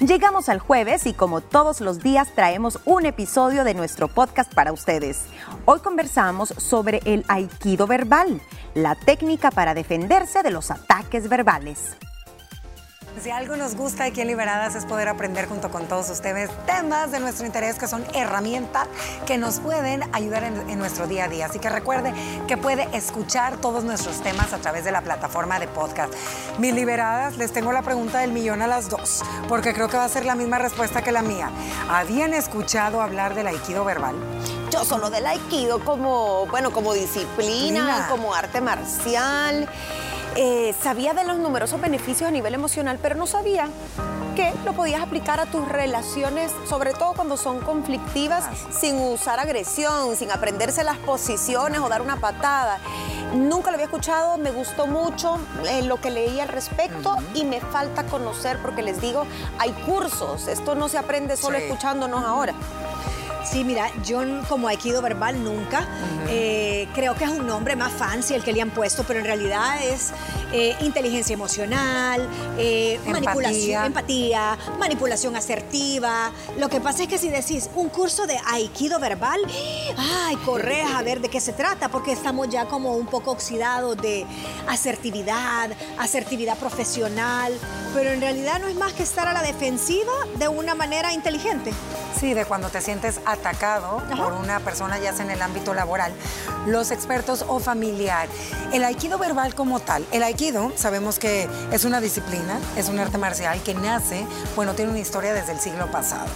Llegamos al jueves y como todos los días traemos un episodio de nuestro podcast para ustedes. Hoy conversamos sobre el aikido verbal, la técnica para defenderse de los ataques verbales. Si algo nos gusta aquí en Liberadas es poder aprender junto con todos ustedes temas de nuestro interés que son herramientas que nos pueden ayudar en, nuestro día a día. Así que recuerde que puede escuchar todos nuestros temas a través de la plataforma de podcast. Mis Liberadas, les tengo la pregunta del millón a las dos, porque creo que va a ser la misma respuesta que la mía. ¿Habían escuchado hablar del aikido verbal? Yo solo del aikido como, bueno, como disciplina. como arte marcial. Eh, sabía de los numerosos beneficios a nivel emocional, pero no sabía que lo podías aplicar a tus relaciones, sobre todo cuando son conflictivas, sin usar agresión, sin aprenderse las posiciones o dar una patada. Nunca lo había escuchado, me gustó mucho eh, lo que leí al respecto y me falta conocer porque les digo, hay cursos, esto no se aprende solo escuchándonos ahora. Sí, mira, yo como Aikido verbal nunca. Eh, creo que es un nombre más fancy el que le han puesto, pero en realidad es eh, inteligencia emocional, eh, manipulación, empatía, manipulación asertiva. Lo que pasa es que si decís un curso de Aikido verbal, ay, corre a ver de qué se trata, porque estamos ya como un poco oxidados de asertividad, asertividad profesional, pero en realidad no es más que estar a la defensiva de una manera inteligente. Sí, de cuando te sientes atacado por una persona, ya sea en el ámbito laboral, los expertos o familiar. El aikido verbal como tal, el aikido sabemos que es una disciplina, es un arte marcial que nace, bueno, tiene una historia desde el siglo pasado.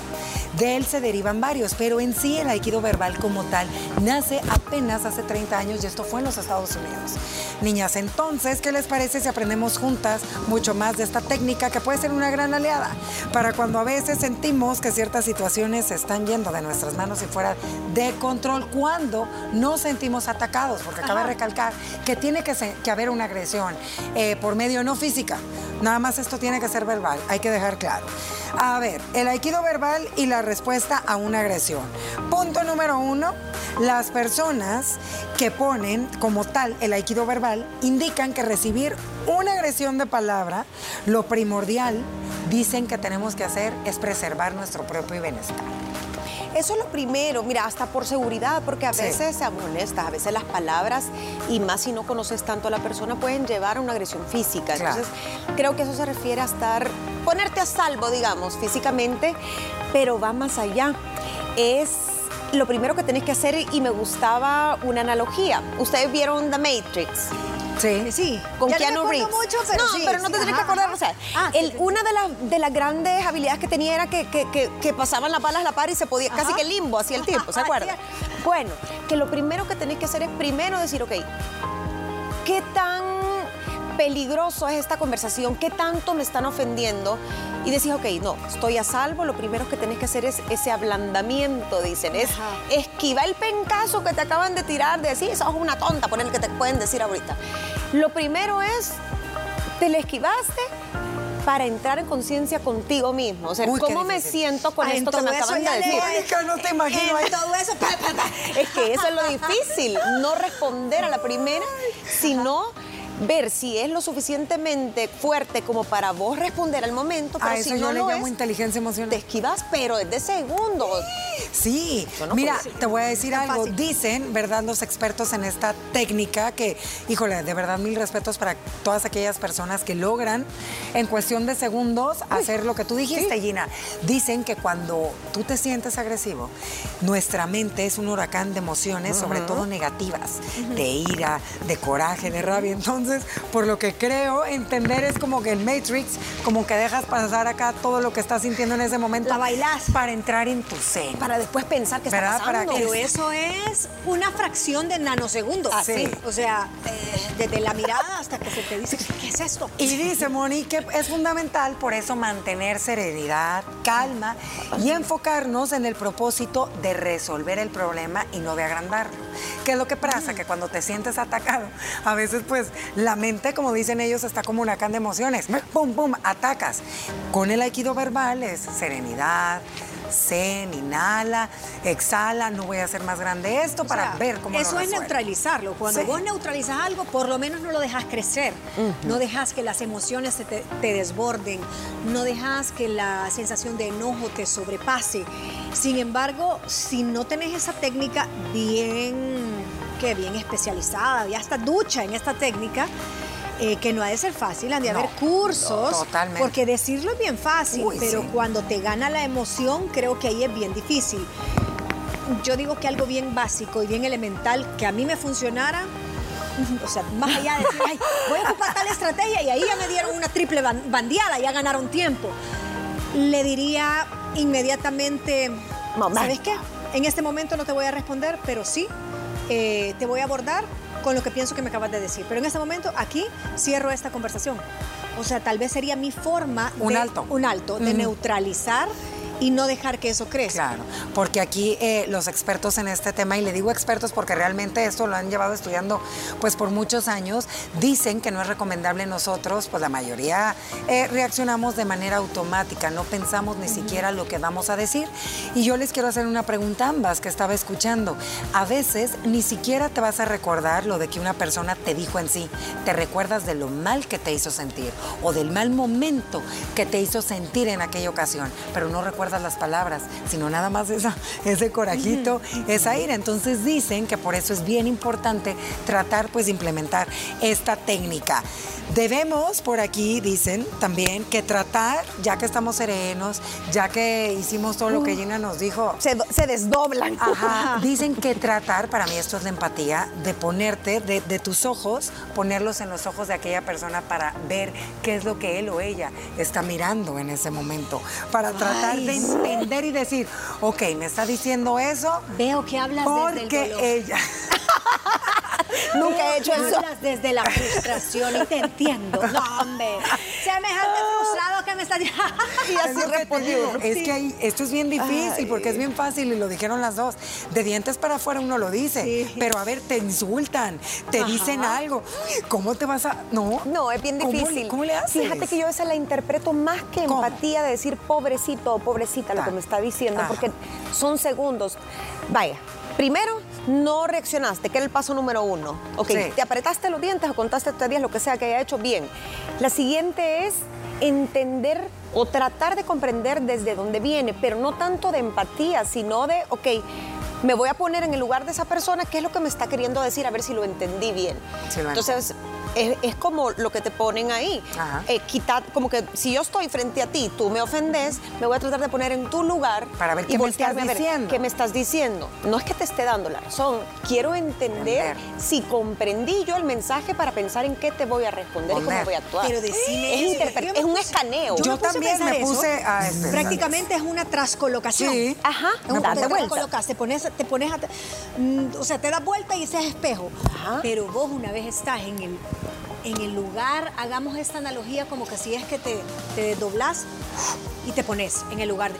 De él se derivan varios, pero en sí el aikido verbal como tal nace apenas hace 30 años y esto fue en los Estados Unidos. Niñas, entonces, ¿qué les parece si aprendemos juntas mucho más de esta técnica que puede ser una gran aliada para cuando a veces sentimos que ciertas situaciones se están yendo de nuestras manos y fuera de control cuando no sentimos atacados? Porque cabe recalcar que tiene que, que haber una agresión eh, por medio no física. Nada más esto tiene que ser verbal, hay que dejar claro. A ver, el aikido verbal y la respuesta a una agresión. Punto número uno, las personas que ponen como tal el aikido verbal indican que recibir una agresión de palabra, lo primordial, dicen que tenemos que hacer es preservar nuestro propio bienestar. Eso es lo primero, mira, hasta por seguridad, porque a veces se molesta, a veces las palabras, y más si no conoces tanto a la persona, pueden llevar a una agresión física. Entonces, creo que eso se refiere a estar, ponerte a salvo, digamos, físicamente, pero va más allá. Es lo primero que tenés que hacer, y me gustaba una analogía. Ustedes vieron The Matrix. Sí. Sí. Con Keanu Reeves. Mucho, pero no, pero no te tienes que acordar. O sea, ah, una de, las, de las grandes habilidades que tenía era que, que, pasaban las balas a la par y se podía, casi que limbo hacía el tiempo, ¿se acuerdan? Bueno, que lo primero que tenés que hacer es primero decir, ok, ¿qué tan peligroso es esta conversación? ¿Qué tanto me están ofendiendo? y decís, ok, no, estoy a salvo, lo primero que tenés que hacer es ese ablandamiento, dicen, es esquivar el pencazo que te acaban de tirar, de decir, sos una tonta, por el que te pueden decir ahorita. Lo primero es, te le esquivaste, para entrar en conciencia contigo mismo. O sea, ¿cómo me siento con esto que me acaban de decir? no te imagino. En todo eso, es que eso es lo difícil, no responder a la primera, sino ver si es lo suficientemente fuerte como para vos responder al momento, pero si no lo es, inteligencia emocional. Te esquivas, pero es de segundos. Sí, mira, te voy a decir algo. Dicen, ¿verdad? Los expertos en esta técnica que, híjole, de verdad mil respetos para todas aquellas personas que logran en cuestión de segundos hacer lo que tú dijiste, Gina. Dicen que cuando tú te sientes agresivo, nuestra mente es un huracán de emociones, sobre todo negativas, de ira, de coraje, de rabia. Entonces, entonces, por lo que creo entender es como que el Matrix, como que dejas pasar acá todo lo que estás sintiendo en ese momento. La bailás. Para entrar en tu ser. Para después pensar que está pasando. Pero eso es una fracción de nanosegundos. Así. O sea, eh, desde la mirada hasta que se te dice, ¿qué es esto? Y dice Monique, es fundamental por eso mantener serenidad, calma y enfocarnos en el propósito de resolver el problema y no de agrandarlo. ¿Qué es lo que pasa? Mm. Que cuando te sientes atacado, a veces pues la mente, como dicen ellos, está como una can de emociones. Pum, pum, atacas. Con el aikido verbal es serenidad, zen, inhala, exhala, no voy a hacer más grande esto para ver cómo Eso lo es neutralizarlo. Cuando Sí. vos neutralizas algo, por lo menos no lo dejas crecer. No dejas que las emociones te, te desborden. No dejas que la sensación de enojo te sobrepase. Sin embargo, si no tenés esa técnica bien, que bien especializada, ya está ducha en esta técnica, eh, que no ha de ser fácil, han de No, haber cursos, no, totalmente. porque decirlo es bien fácil, Uy, pero sí. cuando te gana la emoción, creo que ahí es bien difícil yo digo que algo bien básico y bien elemental que a mí me funcionara, o sea, más allá de decir, ay, voy a ocupar tal estrategia y ahí ya me dieron una triple ban- bandeada, ya ganaron tiempo. Le diría inmediatamente. ¿sabes qué? En este momento no te voy a responder, pero sí eh, te voy a abordar con lo que pienso que me acabas de decir. Pero en este momento, aquí cierro esta conversación. O sea, tal vez sería mi forma Un de, alto. un alto, de neutralizar y no dejar que eso crezca. Claro, porque aquí eh, los expertos en este tema, y le digo expertos porque realmente esto lo han llevado estudiando pues por muchos años, dicen que no es recomendable nosotros, pues la mayoría eh, reaccionamos de manera automática, no pensamos ni siquiera lo que vamos a decir. Y yo les quiero hacer una pregunta a ambas que estaba escuchando. A veces ni siquiera te vas a recordar lo de que una persona te dijo en sí, te recuerdas de lo mal que te hizo sentir o del mal momento que te hizo sentir en aquella ocasión, pero no recuerdas las palabras, sino nada más esa, ese corajito, esa ira. Entonces dicen que por eso es bien importante tratar pues de implementar esta técnica. Debemos, por aquí dicen también, que tratar, ya que estamos serenos, ya que hicimos todo lo que Gina nos dijo, Se, se desdoblan. Ajá. Dicen que tratar, para mí esto es la empatía, de ponerte, de, de tus ojos, ponerlos en los ojos de aquella persona para ver qué es lo que él o ella está mirando en ese momento. Para tratar de entender y decir, ok, me está diciendo eso Veo que hablas desde el porque dolor. ella... Nunca he hecho eso. Hablas desde la frustración y te entiendo. No, hombre. Semejante frustrado que me diciendo. Y Es así digo, Es que ahí- esto es bien difícil porque es bien fácil y lo dijeron las dos. De dientes para afuera uno lo dice, Sí. pero a ver, te insultan, te dicen algo. ¿Cómo te vas a.? No. No, es bien ¿Cómo le- difícil. ¿Cómo le haces? Fíjate que yo esa la interpreto más que ¿Cómo? empatía de decir pobrecito o pobrecita lo Ah. que me está diciendo, Ajá. porque son segundos. Vaya, primero, no reaccionaste, que era el paso número uno. Ok, Sí. te apretaste los dientes o contaste tres días, lo que sea que haya hecho bien. La siguiente es entender o tratar de comprender desde dónde viene, pero no tanto de empatía, sino de, ok, me voy a poner en el lugar de esa persona, qué es lo que me está queriendo decir, a ver si lo entendí bien. Sí, Entonces, es, es como lo que te ponen ahí. Ajá. Eh, quitar, como que si yo estoy frente a ti, tú me ofendes, me voy a tratar de poner en tu lugar Para ver y me voltearme estás a ver diciendo. qué me estás diciendo. No es que te esté dando la razón, quiero entender Entender. si comprendí yo el mensaje para pensar en qué te voy a responder y Poner. cómo voy a actuar. Pero decime es, eso. interpre- Yo me es un puse- escaneo. Yo me puse a también pensar me eso. puse a pensar Prácticamente es una trascolocación. Sí. Ajá, Es un- date te vuelta. te pones, te pones a- mm, o sea, te das vuelta y ese es espejo. Ajá. Pero vos una vez estás en el, en el lugar, hagamos esta analogía como que si es que te, te desdoblás y te pones en el lugar. de-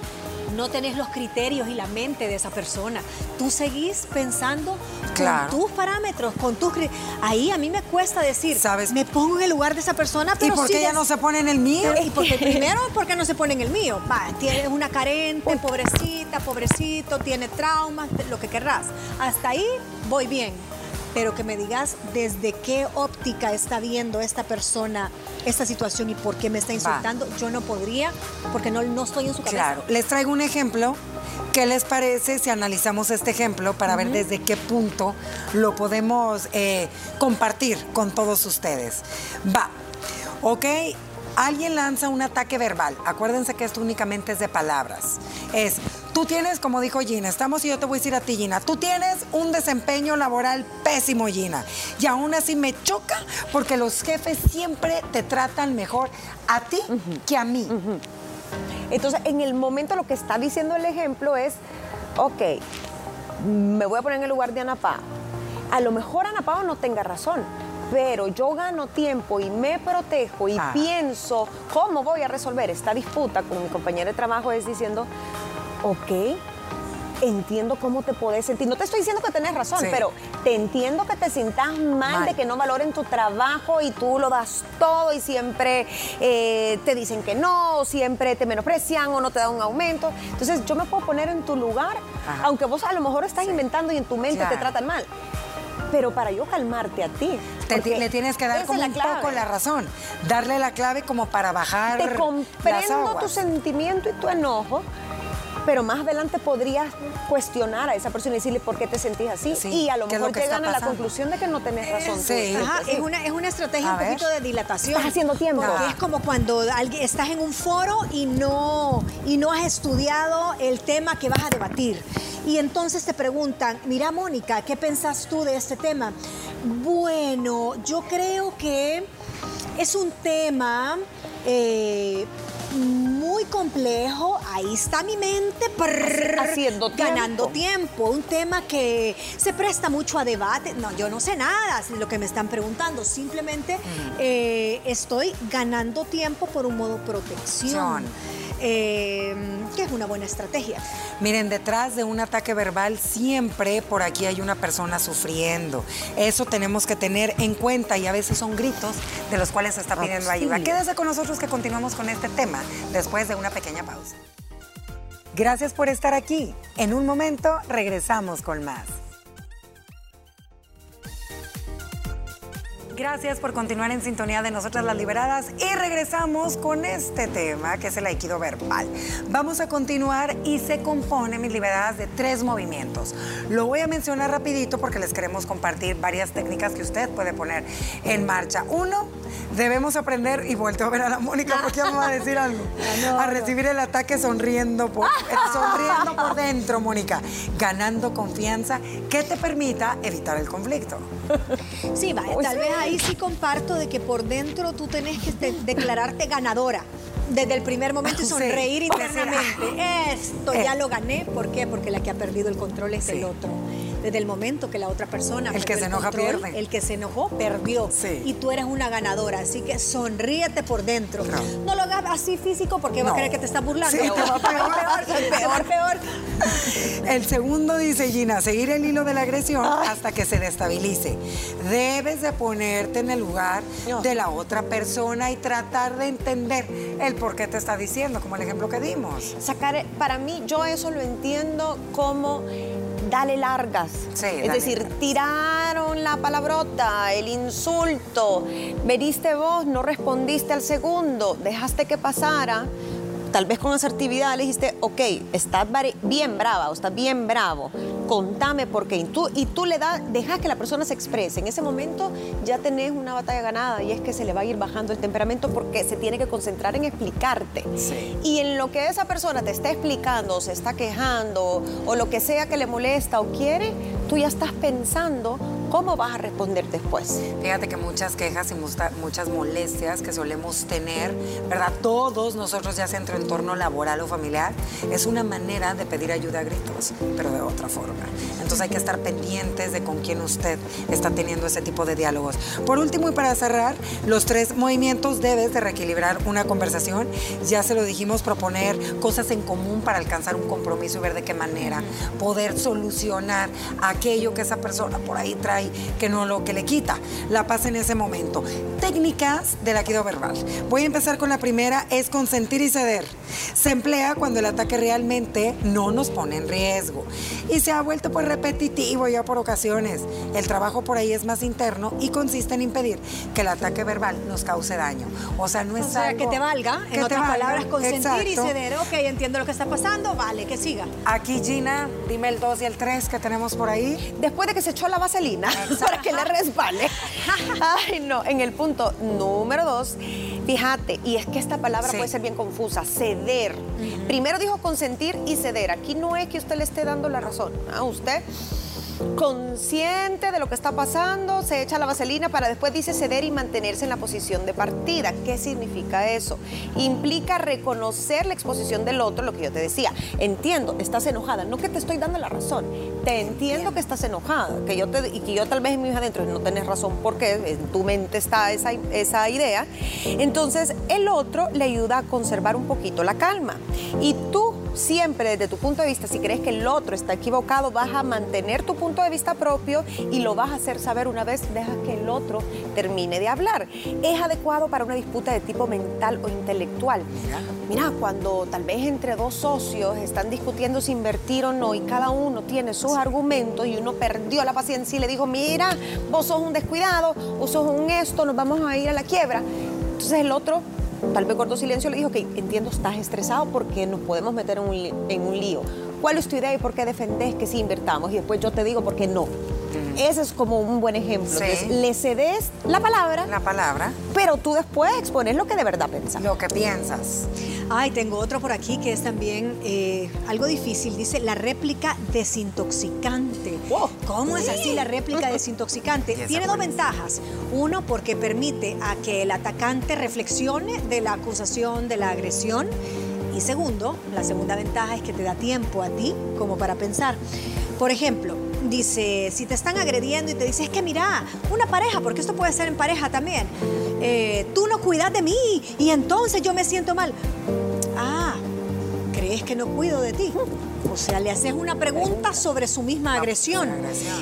no tenés los criterios y la mente de esa persona. Tú seguís pensando Claro. con tus parámetros, con tus cri- Ahí a mí me cuesta decir, ¿Sabes? me pongo en el lugar de esa persona, ¿Y pero por qué ella no se pone en el mío? y porque primero, porque no se pone en el mío. Va, tienes una carente, pobrecita, pobrecito, tiene traumas, lo que querrás. Hasta ahí voy bien. Pero que me digas desde qué óptica está viendo esta persona esta situación y por qué me está insultando, yo no podría, porque no, no estoy en su cabeza. Claro, les traigo un ejemplo. ¿Qué les parece si analizamos este ejemplo para ver desde qué punto lo podemos eh, compartir con todos ustedes? Va, ok, alguien lanza un ataque verbal. Acuérdense que esto únicamente es de palabras. Es, tú tienes, como dijo Gina, estamos y yo te voy a decir a ti, Gina, tú tienes un desempeño laboral pésimo, Gina. Y aún así me choca porque los jefes siempre te tratan mejor a ti que a mí. Entonces, en el momento lo que está diciendo el ejemplo es, ok, me voy a poner en el lugar de Ana Pao. A lo mejor Ana Pao no tenga razón, pero yo gano tiempo y me protejo y Ah. pienso cómo voy a resolver esta disputa con mi compañero de trabajo es diciendo, ok, entiendo cómo te puedes sentir. No te estoy diciendo que tenés razón, Sí. pero te entiendo que te sientas mal, Mal. de que no valoren tu trabajo y tú lo das todo y siempre eh, te dicen que no, o siempre te menosprecian o no te dan un aumento. Entonces yo me puedo poner en tu lugar, Ajá. aunque vos a lo mejor estás inventando y en tu mente te tratan mal. Pero para yo calmarte a ti. Te- le tienes que dar como un clave. poco la razón. Darle la clave como para bajar Te las comprendo aguas. tu sentimiento y tu enojo, pero más adelante podrías cuestionar a esa persona y decirle por qué te sentís así. Sí, y a lo ¿qué es lo mejor está llegan a la conclusión de que no tenés razón. tú. Sí. Ajá, es una, es una estrategia A un ver. poquito de dilatación. Estás haciendo tiempo. Porque Ah. es como cuando alguien, estás en un foro y no, y no has estudiado el tema que vas a debatir. Y entonces te preguntan, mira Mónica, ¿qué pensás tú de este tema? Bueno, yo creo que es un tema eh, muy complejo. Ahí está mi mente prrr, Haciendo ganando tiempo. tiempo. Un tema que se presta mucho a debate. No, yo no sé nada de lo que me están preguntando. Simplemente eh, estoy ganando tiempo por un modo protección. Eh, que es una buena estrategia. Miren, detrás de un ataque verbal siempre por aquí hay una persona sufriendo. Eso tenemos que tener en cuenta y a veces son gritos de los cuales se está pidiendo ayuda. Auxilio. Quédese con nosotros que continuamos con este tema después de una pequeña pausa. Gracias por estar aquí. En un momento regresamos con más. Gracias por continuar en sintonía de Nosotras las Liberadas y regresamos con este tema que es el aikido verbal. Vamos a continuar y se compone, mis liberadas, de tres movimientos. Lo voy a mencionar rapidito porque les queremos compartir varias técnicas que usted puede poner en marcha. Uno, debemos aprender, y vuelto a ver a la Mónica porque ya me va a decir algo, a recibir el ataque sonriendo por, eh, sonriendo por dentro, Mónica, ganando confianza que te permita evitar el conflicto. Sí, va, tal vez ahí sí comparto de que por dentro tú tenés que de- declararte ganadora. Desde el primer momento y Sí. sonreír internamente. Esto Eh. ya lo gané. ¿Por qué? Porque la que ha perdido el control es Sí. el otro. Desde el momento que la otra persona El que se enoja, control, pierde. El que se enojó perdió. Sí. Y tú eres una ganadora. Así que sonríete por dentro. No. No, lo hagas así físico porque va No. a creer que te estás burlando. Sí, te va peor. peor, peor, peor. El segundo dice Gina, seguir el hilo de la agresión hasta que se destabilice. Debes de ponerte en el lugar de la otra persona y tratar de entender el por qué te está diciendo, como el ejemplo que dimos. Sacar, para mí, yo eso lo entiendo como dale largas. Sí, es dale decir, tiraron la palabrota, el insulto, veniste vos, no respondiste al segundo, dejaste que pasara. Tal vez con asertividad le dijiste, ok, estás bien brava o estás bien bravo, contame por qué. Y tú, y tú le das, dejas que la persona se exprese. En ese momento ya tenés una batalla ganada y es que se le va a ir bajando el temperamento porque se tiene que concentrar en explicarte. Sí. Y en lo que esa persona te está explicando, o se está quejando, o lo que sea que le molesta o quiere, tú ya estás pensando cómo vas a responder después. Fíjate que muchas quejas y muchas molestias que solemos tener, ¿verdad? Todos nosotros, ya sea en tu entorno laboral o familiar, es una manera de pedir ayuda a gritos, pero de otra forma. Entonces hay que estar pendientes de con quién usted está teniendo ese tipo de diálogos. Por último y para cerrar, los tres movimientos debes de reequilibrar una conversación. Ya se lo dijimos, proponer cosas en común para alcanzar un compromiso y ver de qué manera poder solucionar aquello que esa persona por ahí trae que no lo que le quita la paz en ese momento. Técnicas del aikido verbal. Voy a empezar con la primera, es consentir y ceder. Se emplea cuando el ataque realmente no nos pone en riesgo y se ha vuelto pues repetitivo ya por ocasiones. El trabajo por ahí es más interno y consiste en impedir que el ataque verbal nos cause daño. O sea, no es O sea, algo que te valga. que En otras valga. palabras, consentir y Exacto. ceder. Ok, entiendo lo que está pasando. Vale, que siga. Aquí Gina, dime el 2 y el 3 que tenemos por ahí. Después de que se echó la vaselina para que le resbale. Ay, no. En el punto número dos, fíjate, y es que esta palabra Sí. puede ser bien confusa, ceder. Primero dijo consentir y ceder. Aquí no es que usted le esté dando la razón. A usted consciente de lo que está pasando, se echa la vaselina para después dice ceder y mantenerse en la posición de partida. ¿Qué significa eso? Implica reconocer la exposición del otro, lo que yo te decía. Entiendo, estás enojada, no que te estoy dando la razón. Te entiendo que estás enojada, que yo y que yo tal vez en mi hija adentro no tenés razón porque en tu mente está esa, esa idea. Entonces, el otro le ayuda a conservar un poquito la calma. Y tú siempre desde tu punto de vista, si crees que el otro está equivocado, vas a mantener tu punto de vista propio y lo vas a hacer saber una vez dejas que el otro termine de hablar. Es adecuado para una disputa de tipo mental o intelectual. Mira, cuando tal vez entre dos socios están discutiendo si invertir o no y cada uno tiene sus argumentos y uno perdió la paciencia y le dijo, mira, vos sos un descuidado, vos sos un esto, nos vamos a ir a la quiebra. Entonces el otro tal vez corto silencio le dijo que entiendo, estás estresado porque nos podemos meter en un, en un lío. ¿Cuál es tu idea y por qué defendés que sí invertamos? Y después yo te digo por qué no. Ese es como un buen ejemplo. le cedes la palabra. La palabra. Pero tú después expones lo que de verdad piensas. Lo que piensas. Ay, tengo otro por aquí que es también eh, algo difícil. Dice la réplica desintoxicante. ¿Cómo es así la réplica desintoxicante? Tiene dos ventajas. Uno, porque permite a que el atacante reflexione de la acusación, de la agresión. Y segundo, la segunda ventaja es que te da tiempo a ti como para pensar. Por ejemplo, dice, si te están agrediendo y te dice, es que mira, una pareja, porque esto puede ser en pareja también, eh, tú no cuidas de mí y entonces yo me siento mal. Ah, ¿crees que no cuido de ti? O sea, le haces una pregunta sobre su misma agresión.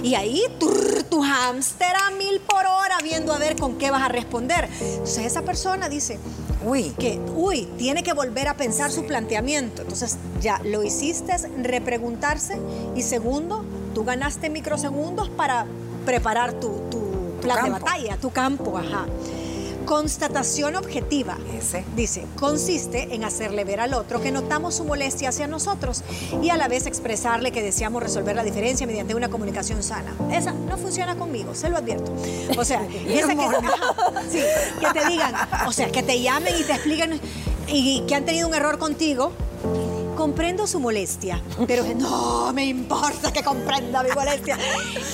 Y ahí tu, tu hámster a mil por hora viendo a ver con qué vas a responder. Entonces esa persona dice, uy, que, uy, tiene que volver a pensar su planteamiento. Entonces ya lo hiciste repreguntarse y segundo, tú ganaste microsegundos para preparar tu, plan de batalla, tu campo, ajá. Constatación objetiva. Ese. Dice, consiste en hacerle ver al otro que notamos su molestia hacia nosotros y a la vez expresarle que deseamos resolver la diferencia mediante una comunicación sana. Esa no funciona conmigo, se lo advierto. O sea, esa que, que te digan, o sea, que te llamen y te expliquen y que han tenido un error contigo comprendo su molestia, pero no me importa que comprenda mi molestia.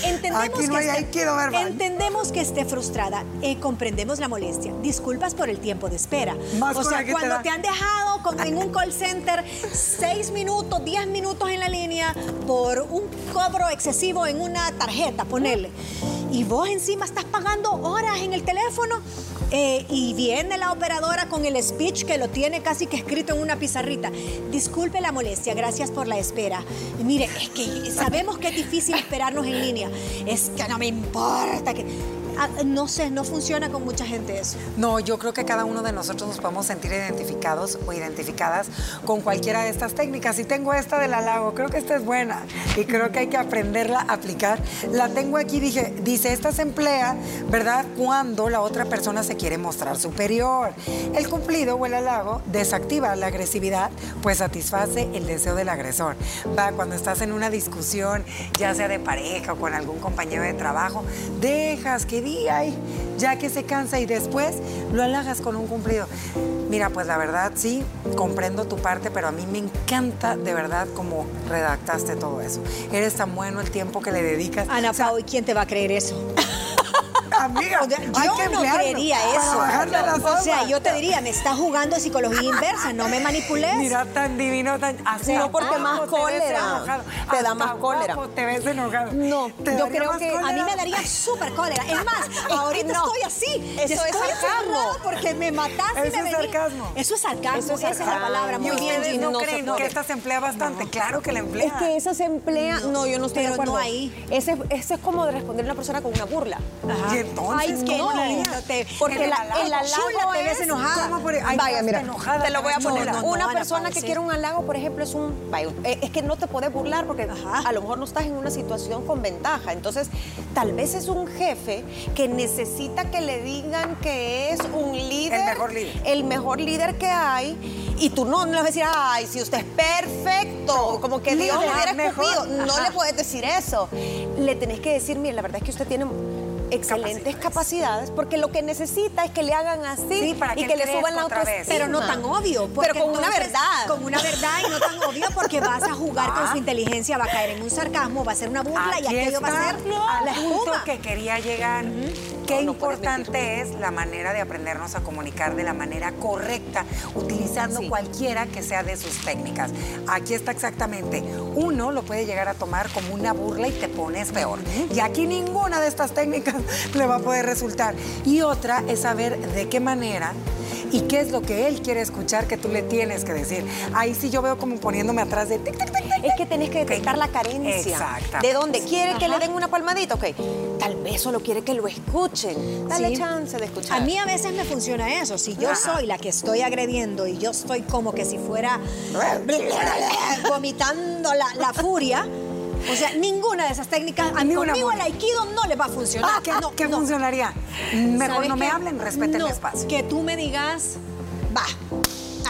Entendemos, que, esté, entendemos que esté frustrada, eh, comprendemos la molestia. Disculpas por el tiempo de espera. o sea, cuando te, han dejado con, en un call center seis minutos, diez minutos en la línea por un cobro excesivo en una tarjeta, ponerle. Y vos encima estás pagando horas en el teléfono eh, y viene la operadora con el speech que lo tiene casi que escrito en una pizarrita. Disculpe la molestia, gracias por la espera. mire, es que sabemos que es difícil esperarnos en línea. Es que no me importa que no sé, no funciona con mucha gente eso. No, yo creo que cada uno de nosotros nos podemos sentir identificados o identificadas con cualquiera de estas técnicas. Y tengo esta del halago, creo que esta es buena y creo que hay que aprenderla a aplicar. La tengo aquí, dije, dice, esta se emplea, ¿verdad? Cuando la otra persona se quiere mostrar superior. El cumplido o el halago desactiva la agresividad, pues satisface el deseo del agresor. Va, cuando estás en una discusión, ya sea de pareja o con algún compañero de trabajo, dejas que ya que se cansa y después lo halagas con un cumplido. Mira, pues la verdad sí, comprendo tu parte, pero a mí me encanta de verdad cómo redactaste todo eso. Eres tan bueno el tiempo que le dedicas. Ana Pau, ¿y quién te va a creer eso? Amiga, yo no creería eso. O sea, yo te diría, me está jugando psicología inversa, no me manipules. Mira, tan divino, tan así. No, porque más cólera. Te, da más cólera. Te ves enojado. No, yo creo que a mí me daría súper cólera. Es más, ahorita estoy así. Eso es sarcasmo. Porque me mataste Eso me es sarcasmo. Eso es sarcasmo. Esa es la palabra. Muy bien. no, creen que esta se emplea bastante? Claro que la emplea. Es que esa se emplea. No, yo no estoy de acuerdo. ahí. Ese, ese es como de responder a una persona con una burla. Ajá. Entonces, Ay, que no, porque el, halago te ves enojada. vaya, mira, te lo voy a poner. una persona que quiere un halago, por ejemplo, es un... Eh, es que no te puedes burlar porque a lo mejor no estás en una situación con ventaja. Entonces, tal vez es un jefe que necesita que le digan que es un líder. El mejor líder. El mejor líder que hay. Y tú no, no le vas a decir, ay, si usted es perfecto, como que Dios le hubiera escogido. No le puedes decir eso. Le tenés que decir, mire, la verdad es que usted tiene excelentes capacidades. porque lo que necesita es que le hagan así y que, le suban la autoestima. Pero no tan obvio. Pero con una verdad. Con una verdad y no tan obvio porque vas a jugar con su inteligencia, va a caer en un sarcasmo, va a ser una burla y aquello va a ser la punto que quería llegar. Qué importante es la manera de aprendernos a comunicar de la manera correcta, utilizando cualquiera que sea de sus técnicas. Aquí está exactamente. Uno lo puede llegar a tomar como una burla y te pones peor. Y aquí ninguna de estas técnicas le va a poder resultar. Y otra es saber de qué manera y qué es lo que él quiere escuchar que tú le tienes que decir. Ahí sí yo veo como poniéndome atrás de... es que tenés que detectar la carencia. ¿De dónde? ¿Quiere que le den una palmadita? Ok, tal vez solo quiere que lo escuchen. Dale chance de escuchar. A mí a veces me funciona eso. Si yo soy la que estoy agrediendo y yo estoy como que si fuera vomitando la, furia, o sea, ninguna de esas técnicas, a mí conmigo el aikido no le va a funcionar. Ah, ¿qué, no, ¿qué funcionaría? Mejor no me hablen, respeten el espacio. Que tú me digas, va,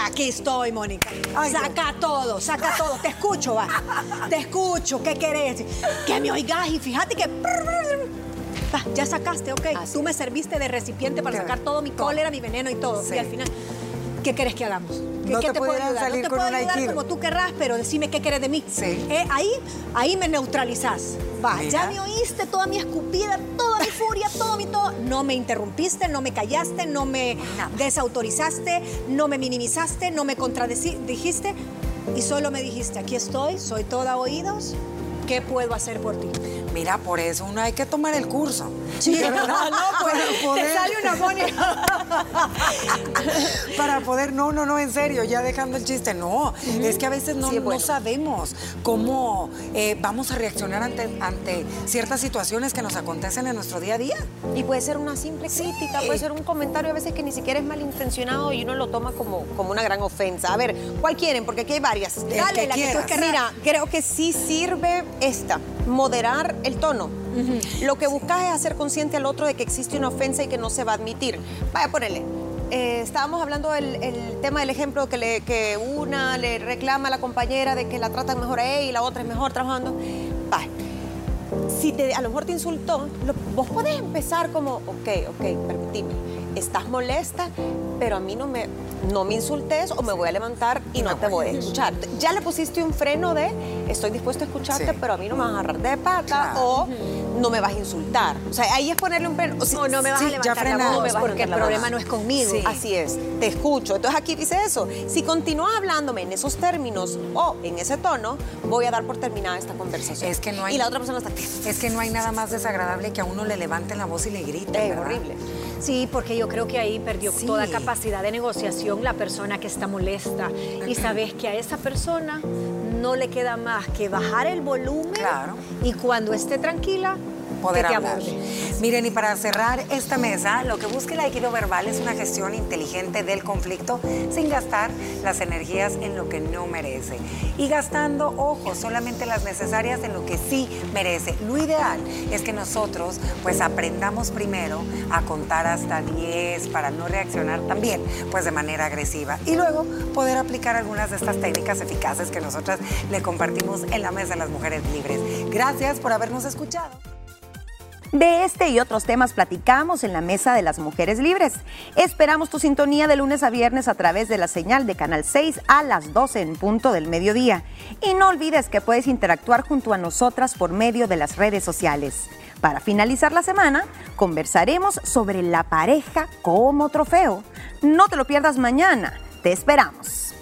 Aquí estoy, Mónica. saca todo, saca todo. Te escucho, va. Te escucho. ¿Qué querés? Que me oigas y fíjate que. ya sacaste, ok. Tú me serviste de recipiente para sacar todo mi cólera, mi veneno y todo. Y al final, ¿qué querés que hagamos? no te, puedo ayudar? no te puedo ayudar como tú querrás, pero decime qué querés de mí. Sí. Eh, ahí, ahí me neutralizás. Va, ya me oíste toda mi escupida, toda mi furia, todo mi todo. No me interrumpiste, no me callaste, no me desautorizaste, no me minimizaste, no me contradijiste y solo me dijiste, aquí estoy, soy toda oídos, ¿qué puedo hacer por ti? Mira, por eso uno hay que tomar el curso. Sí, no, no, pues, te sale una para poder, no, no, no, en serio, ya dejando el chiste, no, es que a veces no, no sabemos cómo eh, vamos a reaccionar ante, ante ciertas situaciones que nos acontecen en nuestro día a día. Y puede ser una simple crítica, puede ser un comentario a veces que ni siquiera es malintencionado y uno lo toma como, como una gran ofensa. A ver, ¿cuál quieren? Porque aquí hay varias. Dale, la que tú Mira, creo que sí sirve esta, moderar el tono. Lo que buscas es hacer consciente al otro de que existe una ofensa y que no se va a admitir. Vaya, ponele. Eh, estábamos hablando del tema del ejemplo que, le, que una le reclama a la compañera de que la tratan mejor a ella y la otra es mejor trabajando. Vaya. Si te, a lo mejor te insultó, vos podés empezar como, ok, ok, permitime, estás molesta, pero a mí no me, no me insultes o me voy a levantar y no, te voy a escuchar. Ya le pusiste un freno de estoy dispuesto a escucharte, pero a mí no me vas a agarrar de pata o no me vas a insultar. O sea, ahí es ponerle un freno. O, no me vas a levantar la voz porque el problema no es conmigo. Así es, te escucho. Entonces aquí dice eso. Si continúas hablándome en esos términos o en ese tono, voy a dar por terminada esta conversación. Es que no hay... Y la otra persona está... Es que no hay nada más desagradable que a uno le levante la voz y le grite. Es horrible. Sí, porque yo creo que ahí perdió toda capacidad de negociación la persona que está molesta. Y sabes que a esa persona no le queda más que bajar el volumen claro. y cuando esté tranquila, poder hablar. Miren, y para cerrar esta mesa, lo que busca el Aikido verbal es una gestión inteligente del conflicto sin gastar las energías en lo que no merece. Y gastando, ojo, solamente las necesarias en lo que sí merece. Lo ideal es que nosotros pues aprendamos primero a contar hasta 10 para no reaccionar también pues de manera agresiva. Y luego poder aplicar algunas de estas técnicas eficaces que nosotras le compartimos en la mesa de las mujeres libres. Gracias por habernos escuchado. De este y otros temas platicamos en la Mesa de las Mujeres Libres. Esperamos tu sintonía de lunes a viernes a través de la señal de Canal 6 a las 12 en punto del mediodía. Y no olvides que puedes interactuar junto a nosotras por medio de las redes sociales. Para finalizar la semana, conversaremos sobre la pareja como trofeo. No te lo pierdas mañana. Te esperamos.